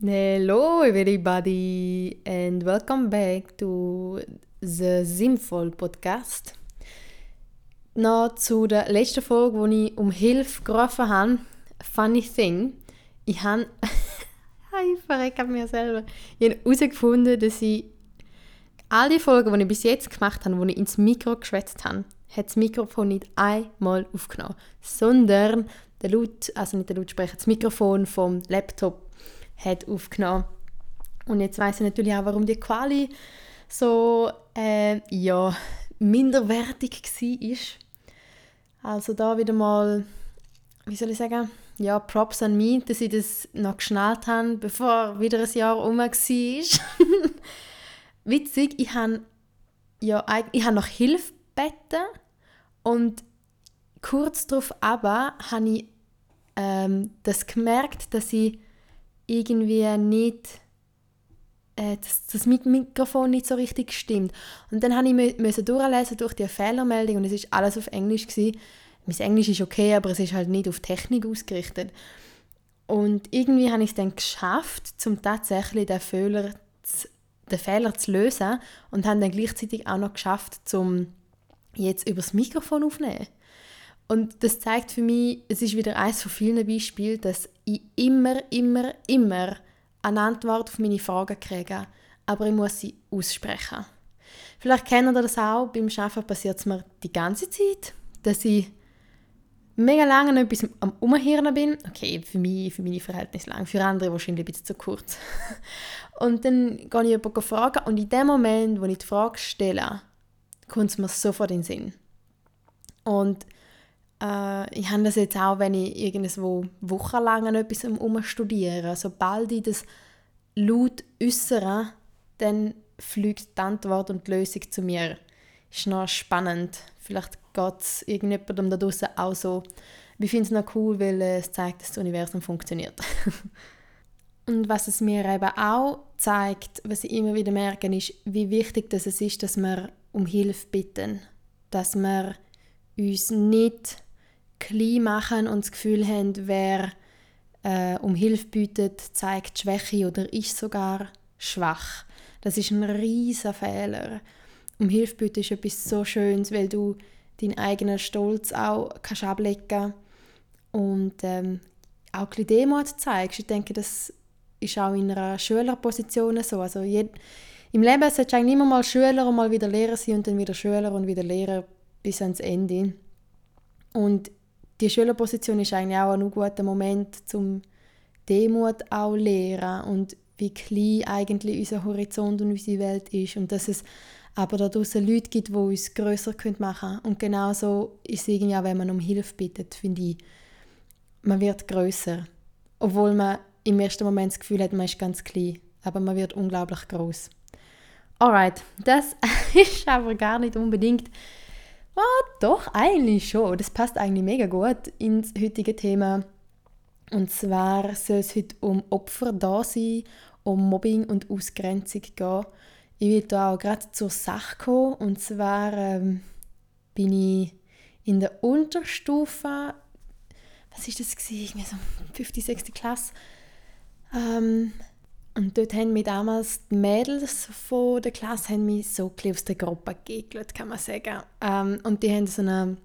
Hello everybody and welcome back to the Sinnvoll Podcast. Noch zu der letzten Folge, wo ich um Hilfe gerufen habe. Funny thing, ich habe... ich verrecke mir selber. Ich habe herausgefunden, dass ich all die Folgen, die ich bis jetzt gemacht habe, wo ich ins Mikro geschwätzt habe, hat das Mikrofon nicht einmal aufgenommen, sondern der Laut, also nicht der Lautsprecher, das Mikrofon vom Laptop hat aufgenommen. Und jetzt weiß ich natürlich auch, warum die Quali so äh, ja, minderwertig war. Also da wieder mal, wie soll ich sagen, ja, Props an mich, dass ich das noch geschnallt habe, bevor wieder ein Jahr um war. Witzig, ich habe ja, ich habe noch Hilfe gebeten und kurz darauf aber habe ich ähm, das gemerkt, dass ich irgendwie nicht äh, dass das Mikrofon nicht so richtig stimmt. Und dann habe ich müssen durchlesen durch die Fehlermeldung und es ist alles auf Englisch gewesen. Mein Englisch ist okay, aber es ist halt nicht auf Technik ausgerichtet. Und irgendwie habe ich es dann geschafft, zum tatsächlich den Fehler zu, den Fehler zu lösen und habe dann gleichzeitig auch noch geschafft, zum jetzt übers Mikrofon aufnehmen. Und das zeigt für mich, es ist wieder eines von vielen Beispielen, dass ich immer, immer, immer eine Antwort auf meine Fragen kriege, aber ich muss sie aussprechen. Vielleicht kennen ihr das auch, beim Arbeiten passiert es mir die ganze Zeit, dass ich mega lange noch etwas am Umhirnen bin. Okay, für mich, für meine Verhältnisse lang, für andere wahrscheinlich ein bisschen zu kurz. und dann gehe ich jemanden fragen und in dem Moment, wo ich die Frage stelle, kommt es mir sofort in den Sinn. Und äh, ich habe das jetzt auch, wenn ich irgendwo wochenlang an etwas umstudiere. Sobald ich das laut äußere, dann fliegt die Antwort und die Lösung zu mir. Ist noch spannend. Vielleicht geht es irgendjemandem da draußen auch so. Ich finde es noch cool, weil es zeigt, dass das Universum funktioniert. und was es mir eben auch zeigt, was ich immer wieder merke, ist, wie wichtig das es ist, dass wir um Hilfe bitten. Dass wir uns nicht klein machen und das Gefühl haben, wer äh, um Hilfe bietet, zeigt Schwäche oder ist sogar schwach. Das ist ein riesiger Fehler. Um Hilfe bitten ist etwas so Schönes, weil du deinen eigenen Stolz auch kannst ablegen und ähm, auch ein bisschen Demut zeigst. Ich denke, das ist auch in einer Schülerposition so. Also jed Im Leben solltest du eigentlich immer mal Schüler und mal wieder Lehrer sein und dann wieder Schüler und wieder Lehrer bis ans Ende. Und die Schülerposition ist eigentlich auch ein guter Moment zum Demut auch lehren und wie klein eigentlich unser Horizont und unsere Welt ist und dass es aber da draußen Leute gibt, die uns grösser machen können. Und genauso ist es irgendwie auch, wenn man um Hilfe bittet, finde ich, man wird grösser. Obwohl man im ersten Moment das Gefühl hat, man ist ganz klein, aber man wird unglaublich groß. Alright, das ist aber gar nicht unbedingt doch, eigentlich schon. Das passt eigentlich mega gut ins heutige Thema. Und zwar soll es heute um Opfer da sein, um Mobbing und Ausgrenzung gehen. Ich will da auch gerade zur Sache kommen. Und zwar ähm, bin ich in der Unterstufe, was ist das gewesen? Irgendwie so 5., 6. Klasse. Ähm, und dort haben mich damals die Mädels von der Klasse haben mich so aus der Gruppe gegelt, kann man sagen. Ähm, und die haben so eine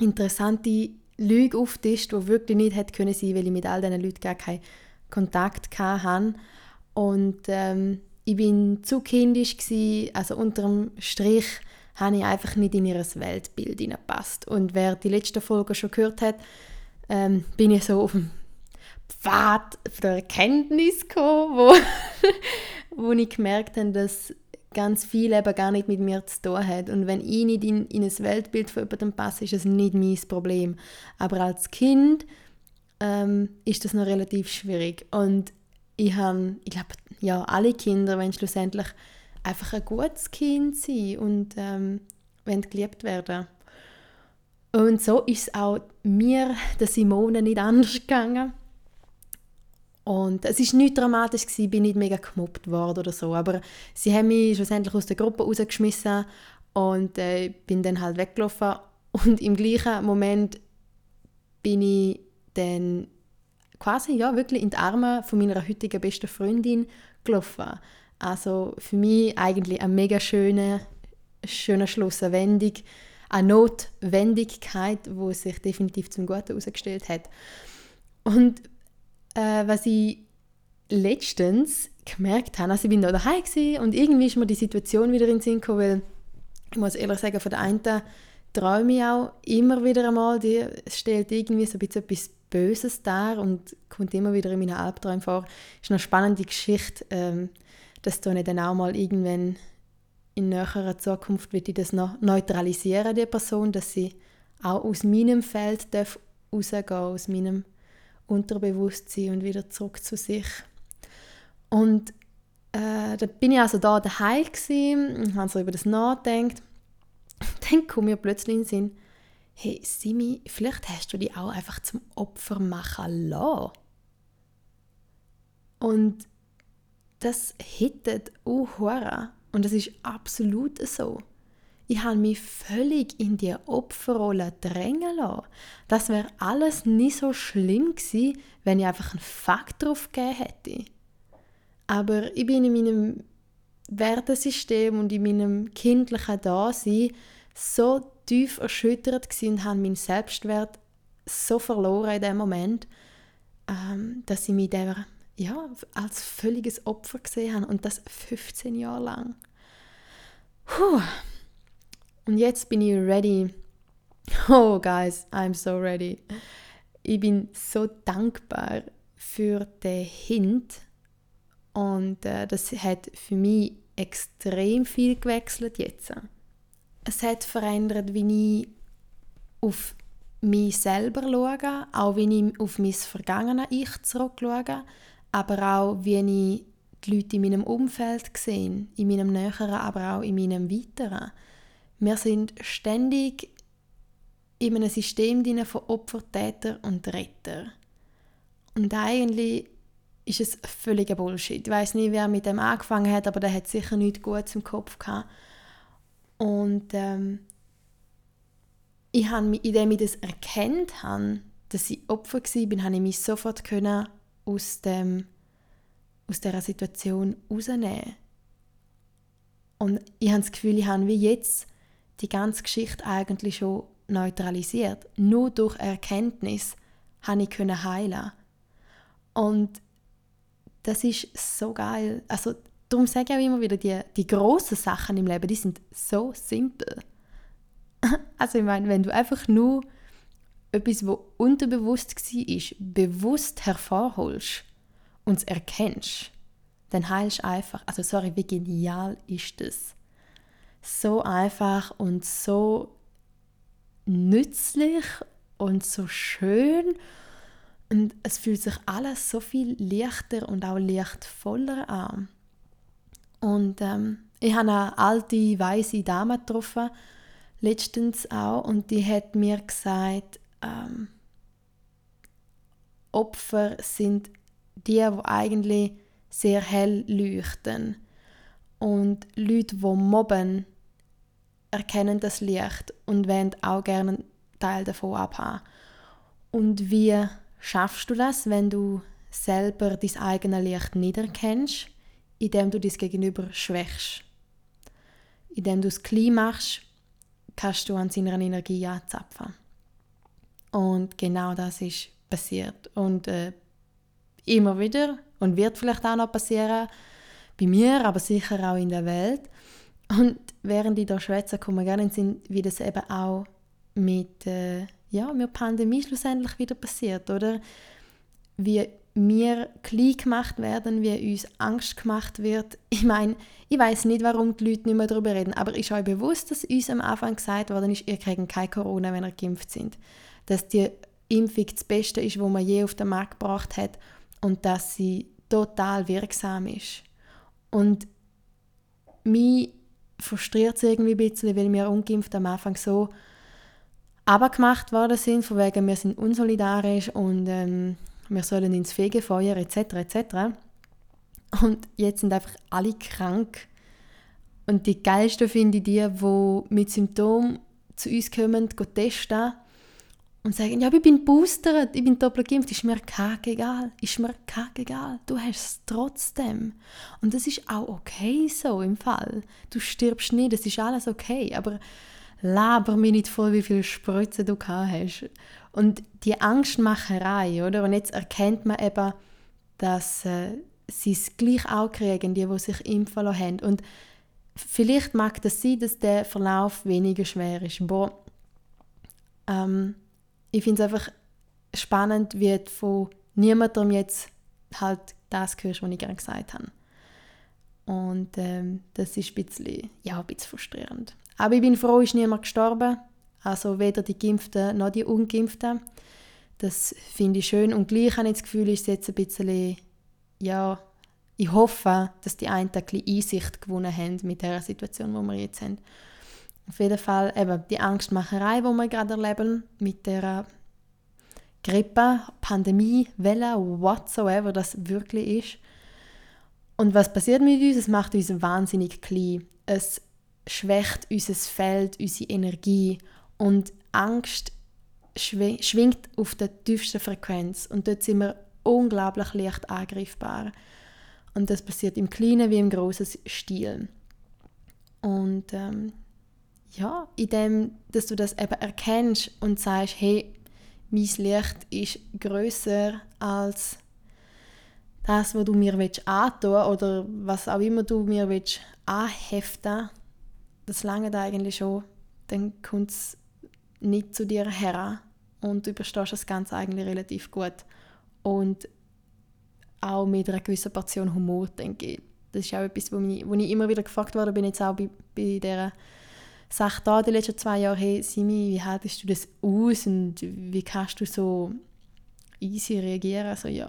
interessante Lüge aufgetischt, die wirklich nicht hätte können sein, weil ich mit all diesen Leuten gar keinen Kontakt hatte. Und ähm, ich bin zu kindisch gewesen, also unterm Strich habe ich einfach nicht in ihr Weltbild hineingepasst. Und wer die letzte Folge schon gehört hat, ähm, bin ich so auf dem Pfad der Erkenntnis gekommen, wo, wo ich gemerkt habe, dass ganz viel eben gar nicht mit mir zu tun hat. Und wenn ich nicht in, in ein Weltbild von jemandem passe, ist es nicht mein Problem. Aber als Kind ähm, ist das noch relativ schwierig. Und ich habe, ich glaube, ja, alle Kinder wollen schlussendlich einfach ein gutes Kind sein und ähm, geliebt werden. Und so ist es auch mir, der Simone, nicht anders gegangen. Und es war nicht dramatisch, ich bin nicht mega gemobbt worden oder so, aber sie haben mich schlussendlich aus der Gruppe rausgeschmissen und äh, bin dann halt weggelaufen und im gleichen Moment bin ich dann quasi ja wirklich in die Arme von meiner heutigen besten Freundin gelaufen. Also für mich eigentlich eine mega schöne, schöner Schluss, eine Wendung, eine Notwendigkeit, wo sich definitiv zum Guten herausgestellt hat. Und äh, was ich letztens gemerkt habe, also ich bin da daheim und irgendwie ist mir die Situation wieder in den Sinn gekommen, weil ich muss ehrlich sagen, von der einen träume ich auch immer wieder einmal, die stellt irgendwie so ein bisschen etwas Böses dar und kommt immer wieder in meinen Albträumen vor. Ist eine spannende Geschichte, ähm, dass da nicht dann auch mal irgendwann in näherer Zukunft wird ich das noch neutralisieren, die Person, dass sie auch aus meinem Feld darf rausgehen, aus meinem Unterbewusstsein und wieder zurück zu sich. Und äh, da bin ich also da daheim und habe so über das nachgedacht. Dann kommt mir plötzlich in den Sinn, hey Simi, vielleicht hast du dich auch einfach zum Opfer machen lassen. Und das hittet auch und das ist absolut so. Ich habe mich völlig in die Opferrolle drängen lassen. Das wäre alles nicht so schlimm gewesen, wenn ich einfach einen Fakt drauf gegeben hätte. Aber ich bin in meinem Wertesystem und in meinem kindlichen Dasein so tief erschüttert und habe meinen Selbstwert so verloren in dem Moment, ähm, dass ich mich der, ja, als völliges Opfer gesehen habe und das 15 Jahre lang. Puh. Und jetzt bin ich ready. Oh, guys, I'm so ready. Ich bin so dankbar für den Hint, und äh, das hat für mich extrem viel gewechselt jetzt. Es hat verändert, wie ich auf mich selber schaue, auch wie ich auf mein vergangenes Ich zurückschaue, aber auch wie ich die Leute in meinem Umfeld sehe, in meinem Näheren, aber auch in meinem Weiteren. Wir sind ständig in einem System von Opfer, Täter und Retter. Und eigentlich ist es völliger Bullshit. Ich weiß nicht, wer mit dem angefangen hat, aber der hat sicher nichts Gutes im Kopf gehabt. Und ähm, ich habe indem ich das erkannt habe, dass ich Opfer war, habe ich mich sofort können aus, dem, aus dieser Situation rausnehmen Und ich habe das Gefühl, ich habe wie jetzt die ganze Geschichte eigentlich schon neutralisiert. Nur durch Erkenntnis habe ich heilen Und das ist so geil. Also darum sage ich auch immer wieder, die, die großen Sachen im Leben, die sind so simpel. Also ich meine, wenn du einfach nur etwas, was unterbewusst war, bewusst hervorholst und es erkennst, dann heilst du einfach. Also sorry, wie genial ist das? So einfach und so nützlich und so schön und es fühlt sich alles so viel leichter und auch lichtvoller an. Und ähm, ich habe eine alte, weise Dame getroffen, letztens auch, und die hat mir gesagt, ähm, Opfer sind die, die eigentlich sehr hell leuchten. Und Leute, die mobben, erkennen das Licht und wollen auch gerne einen Teil davon abhaben. Und wie schaffst du das, wenn du selber dein eigenes Licht nicht erkennst, indem du dein Gegenüber schwächst. Indem du es klein machst, kannst du an seiner Energie anzapfen. Und genau das ist passiert. Und äh, immer wieder und wird vielleicht auch noch passieren, bei mir, aber sicher auch in der Welt. Und während ich da schwätze, kommen gerne in Sinn, wie das eben auch mit äh, ja, mit der Pandemie schlussendlich wieder passiert, oder? Wie wir klein gemacht werden, wie uns Angst gemacht wird. Ich meine, ich weiß nicht, warum die Leute nicht mehr darüber reden, aber ist euch bewusst, dass uns am Anfang gesagt worden ist, ihr kriegt kein Corona, wenn ihr geimpft sind. Dass die Impfung das Beste ist, was man je auf den Markt gebracht hat und dass sie total wirksam ist. Und mich frustriert es irgendwie ein bisschen, weil wir ungeimpft am Anfang so abgemacht worden sind, von wegen, wir sind unsolidarisch und ähm, wir sollen ins Fegefeuer etc. etc. Und jetzt sind einfach alle krank. Und die geilsten finde ich die, die mit Symptomen zu uns kommen, testen und sagen, ja, ich bin boostert, ich bin doppelt geimpft, ist mir egal, ist mir egal, du hast es trotzdem. Und das ist auch okay so im Fall. Du stirbst nicht, das ist alles okay, aber laber mir nicht vor, wie viele Spritzen du gehabt hast. Und die Angstmacherei, oder? Und jetzt erkennt man eben, dass äh, sie es gleich auch kriegen, die, die sich impfen lassen haben. Und vielleicht mag das sein, dass der Verlauf weniger schwer ist. Aber ähm, ich finde es einfach spannend, wie du von niemandem jetzt halt das hörst, was ich gerne gesagt habe. Und ähm, das ist ein bisschen, ja, ein bisschen frustrierend. Aber ich bin froh, ist niemand gestorben. Also weder die Geimpften noch die Ungeimpften. Das finde ich schön. Und gleich habe ich das Gefühl, ist jetzt ein bisschen, ja, ich hoffe, dass die einen ein bisschen Einsicht gewonnen haben mit der Situation, die wir jetzt haben. Auf jeden Fall eben die Angstmacherei, die wir gerade erleben, mit der Grippe, Pandemie, Welle, whatsoever das wirklich ist. Und was passiert mit uns? Es macht uns wahnsinnig klein. Es schwächt unser Feld, unsere Energie und Angst schwingt auf der tiefsten Frequenz und dort sind wir unglaublich leicht angreifbar. Und das passiert im kleinen wie im großen Stil. Und ähm, ja, indem, dass du das eben erkennst und sagst, hey, mein Licht ist größer als das, was du mir antun oder was auch immer du mir willst anheften, das lange eigentlich schon. Dann kommt es nicht zu dir her und du überstehst das Ganze eigentlich relativ gut. Und auch mit einer gewissen Portion Humor, denke ich. Das ist auch etwas, wo ich, wo ich immer wieder gefragt worden bin, jetzt auch bei, bei dieser Sache da die letzten zwei Jahre, hey Simi, wie haltest du das aus und wie kannst du so easy reagieren? Also ja,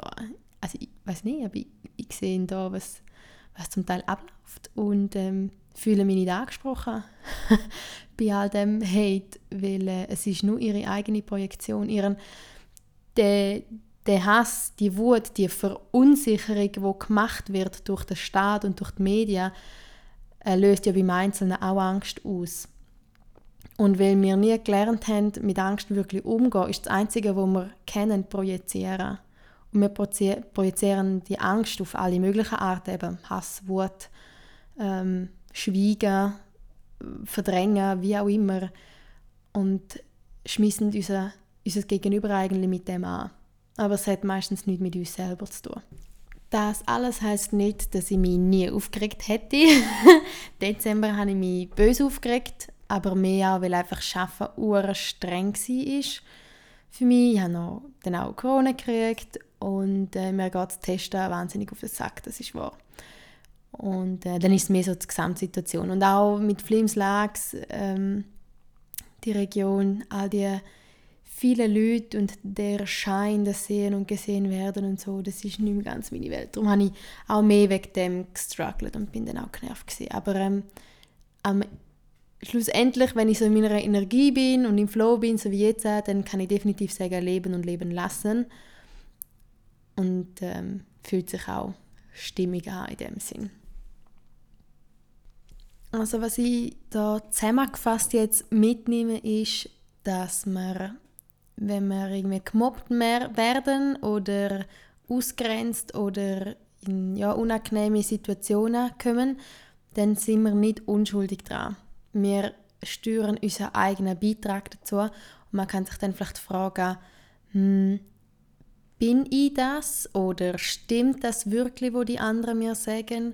also ich weiß nicht, aber ich, ich sehe da, was, was zum Teil abläuft und ähm, fühle mich nicht angesprochen bei all dem Hate, weil äh, es ist nur ihre eigene Projektion, ihren der, der Hass, die Wut, die Verunsicherung, die gemacht wird durch den Staat und durch die Medien, löst ja beim Einzelnen auch Angst aus. Und weil wir nie gelernt haben, mit Angst wirklich umzugehen, ist das Einzige, was wir kennen, projizieren. Und wir projizieren die Angst auf alle möglichen Arten, eben Hass, Wut, ähm, Schweigen, Verdrängen, wie auch immer. Und schmissen unser, unser Gegenüber eigentlich mit dem an. Aber es hat meistens nichts mit uns selber zu tun. Das alles heißt nicht, dass ich mich nie aufgeregt hätte. Dezember habe ich mich böse aufgeregt, aber mehr auch, weil einfach Arbeiten streng war für mich. Ich habe noch dann auch Corona gekriegt und äh, mir geht das Testen wahnsinnig auf den Sack, das ist wahr. Und äh, dann ist es mehr so die Gesamtsituation. Und auch mit Flims Lags, ähm, die Region, all die viele Leute und der Schein, das Sehen und Gesehen werden und so, das ist nicht mehr ganz meine Welt. Darum habe ich auch mehr wegen dem gestruggelt und bin dann auch genervt gewesen. Aber ähm, am schlussendlich, wenn ich so in meiner Energie bin und im Flow bin, so wie jetzt, dann kann ich definitiv sagen, leben und leben lassen. Und ähm, fühlt sich auch stimmig an in dem Sinn. Also was ich da zusammengefasst jetzt mitnehme, ist, dass man wenn wir irgendwie gemobbt werden oder ausgrenzt oder in ja, unangenehme Situationen kommen, dann sind wir nicht unschuldig dran. Wir steuern unseren eigenen Beitrag dazu und man kann sich dann vielleicht fragen, hm, bin ich das oder stimmt das wirklich, wo die anderen mir sagen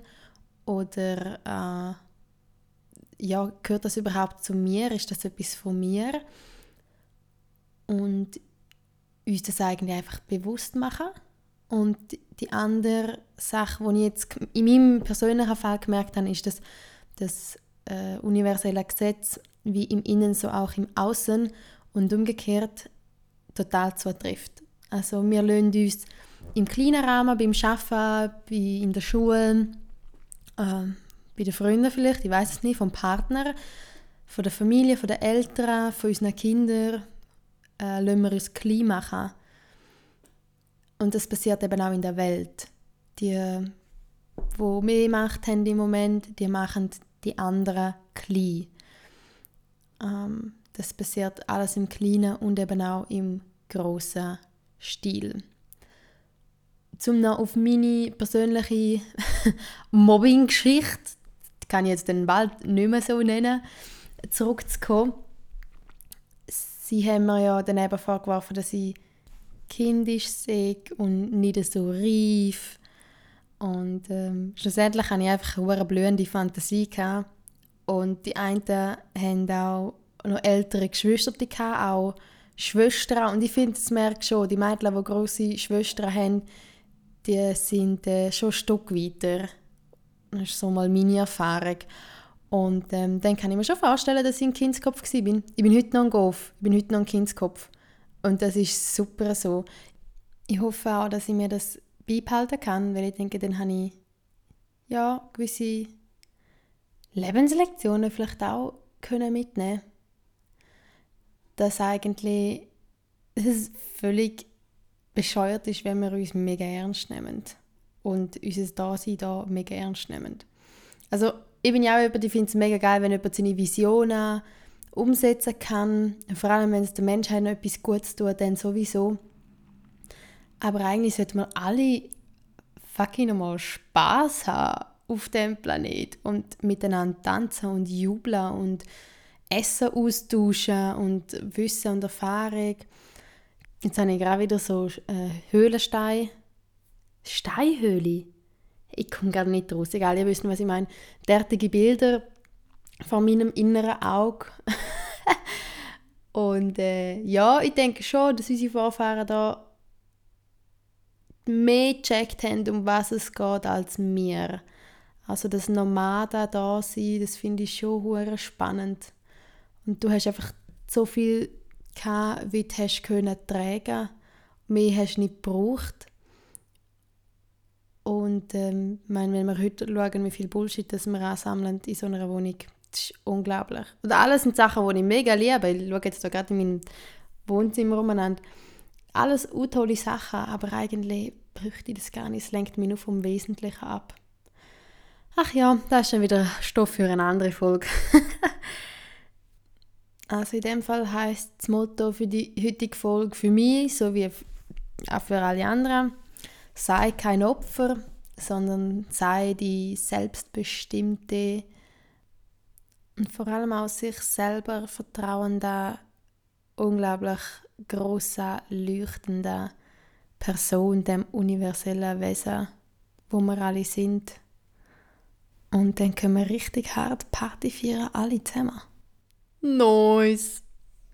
oder äh, ja, gehört das überhaupt zu mir? Ist das etwas von mir? Und uns das eigentlich einfach bewusst machen. Und die andere Sache, die ich jetzt in meinem persönlichen Fall gemerkt habe, ist, dass das äh, universelle Gesetz wie im Innen so auch im Außen und umgekehrt total zutrifft. Also wir lassen uns im kleinen Rahmen, beim Arbeiten, bei, in der Schule, äh, bei den Freunden vielleicht, ich weiß es nicht, vom Partner, von der Familie, von den Eltern, von unseren Kindern, äh, lassen wir uns klein machen. Und das passiert eben auch in der Welt. Die, die mehr Macht haben im Moment, die machen die anderen klein. Ähm, das passiert alles im kleinen und eben auch im großen Stil. Zum noch auf meine persönliche Mobbing-Geschichte, kann ich jetzt den bald nicht mehr so nennen, zurückzukommen. Sie haben mir ja dann eben vorgeworfen, dass ich kindisch sei und nicht so reif. Und ähm, schlussendlich hatte ich einfach eine blühende Fantasie. Gehabt. Und die einen haben auch noch ältere Geschwister, gehabt, auch Schwestern. Und ich finde, das merkt schon, die Mädchen, die grosse Schwestern haben, die sind äh, schon ein Stück weiter. Das ist so mal meine Erfahrung. Und ähm, dann kann ich mir schon vorstellen, dass ich ein Kindskopf war. Ich bin heute noch ein Golf, ich bin heute noch ein Kindskopf. Und das ist super so. Ich hoffe auch, dass ich mir das beibehalten kann, weil ich denke, dann habe ich ja, gewisse Lebenslektionen vielleicht auch können mitnehmen Dass eigentlich es völlig bescheuert ist, wenn wir uns mega ernst nehmen und unser Dasein da mega ernst nehmen. Also ich bin ja auch jemand, ich finde es mega geil, wenn jemand seine Visionen umsetzen kann. Vor allem, wenn es der Menschheit noch etwas Gutes tut, dann sowieso. Aber eigentlich sollten wir alle fucking nochmal Spaß haben auf dem Planet und miteinander tanzen und jubeln und Essen austauschen und Wissen und Erfahrung. Jetzt habe ich gerade wieder so äh, Höhlenstein. Steinhöhle? Ich komme gar nicht raus. Egal, ihr wisst, was ich meine. Derartige Bilder vor meinem inneren Auge. und äh, ja, ich denke schon, dass unsere Vorfahren da mehr gecheckt haben, um was es geht, als wir. Also das Nomaden da sein, das finde ich schon hure spannend. Und du hast einfach so viel gehabt, wie du hast können tragen. Mehr hast du nicht gebraucht. Und ähm, meine, wenn wir heute schauen, wie viel Bullshit das wir ansammeln in so einer Wohnung, das ist unglaublich. Und alles sind Sachen, die ich mega liebe. Ich schaue jetzt gerade in meinem Wohnzimmer umeinander. Alles tolle Sachen, aber eigentlich bräuchte ich das gar nicht. Es lenkt mich nur vom Wesentlichen ab. Ach ja, das ist schon wieder Stoff für eine andere Folge. also in dem Fall heißt das Motto für die heutige Folge für mich sowie auch für alle anderen sei kein Opfer, sondern sei die selbstbestimmte und vor allem auch sich selber vertrauende, unglaublich große, leuchtende Person, dem universellen Wesen, wo wir alle sind. Und dann können wir richtig hart Party feiern, alle zusammen. Nice!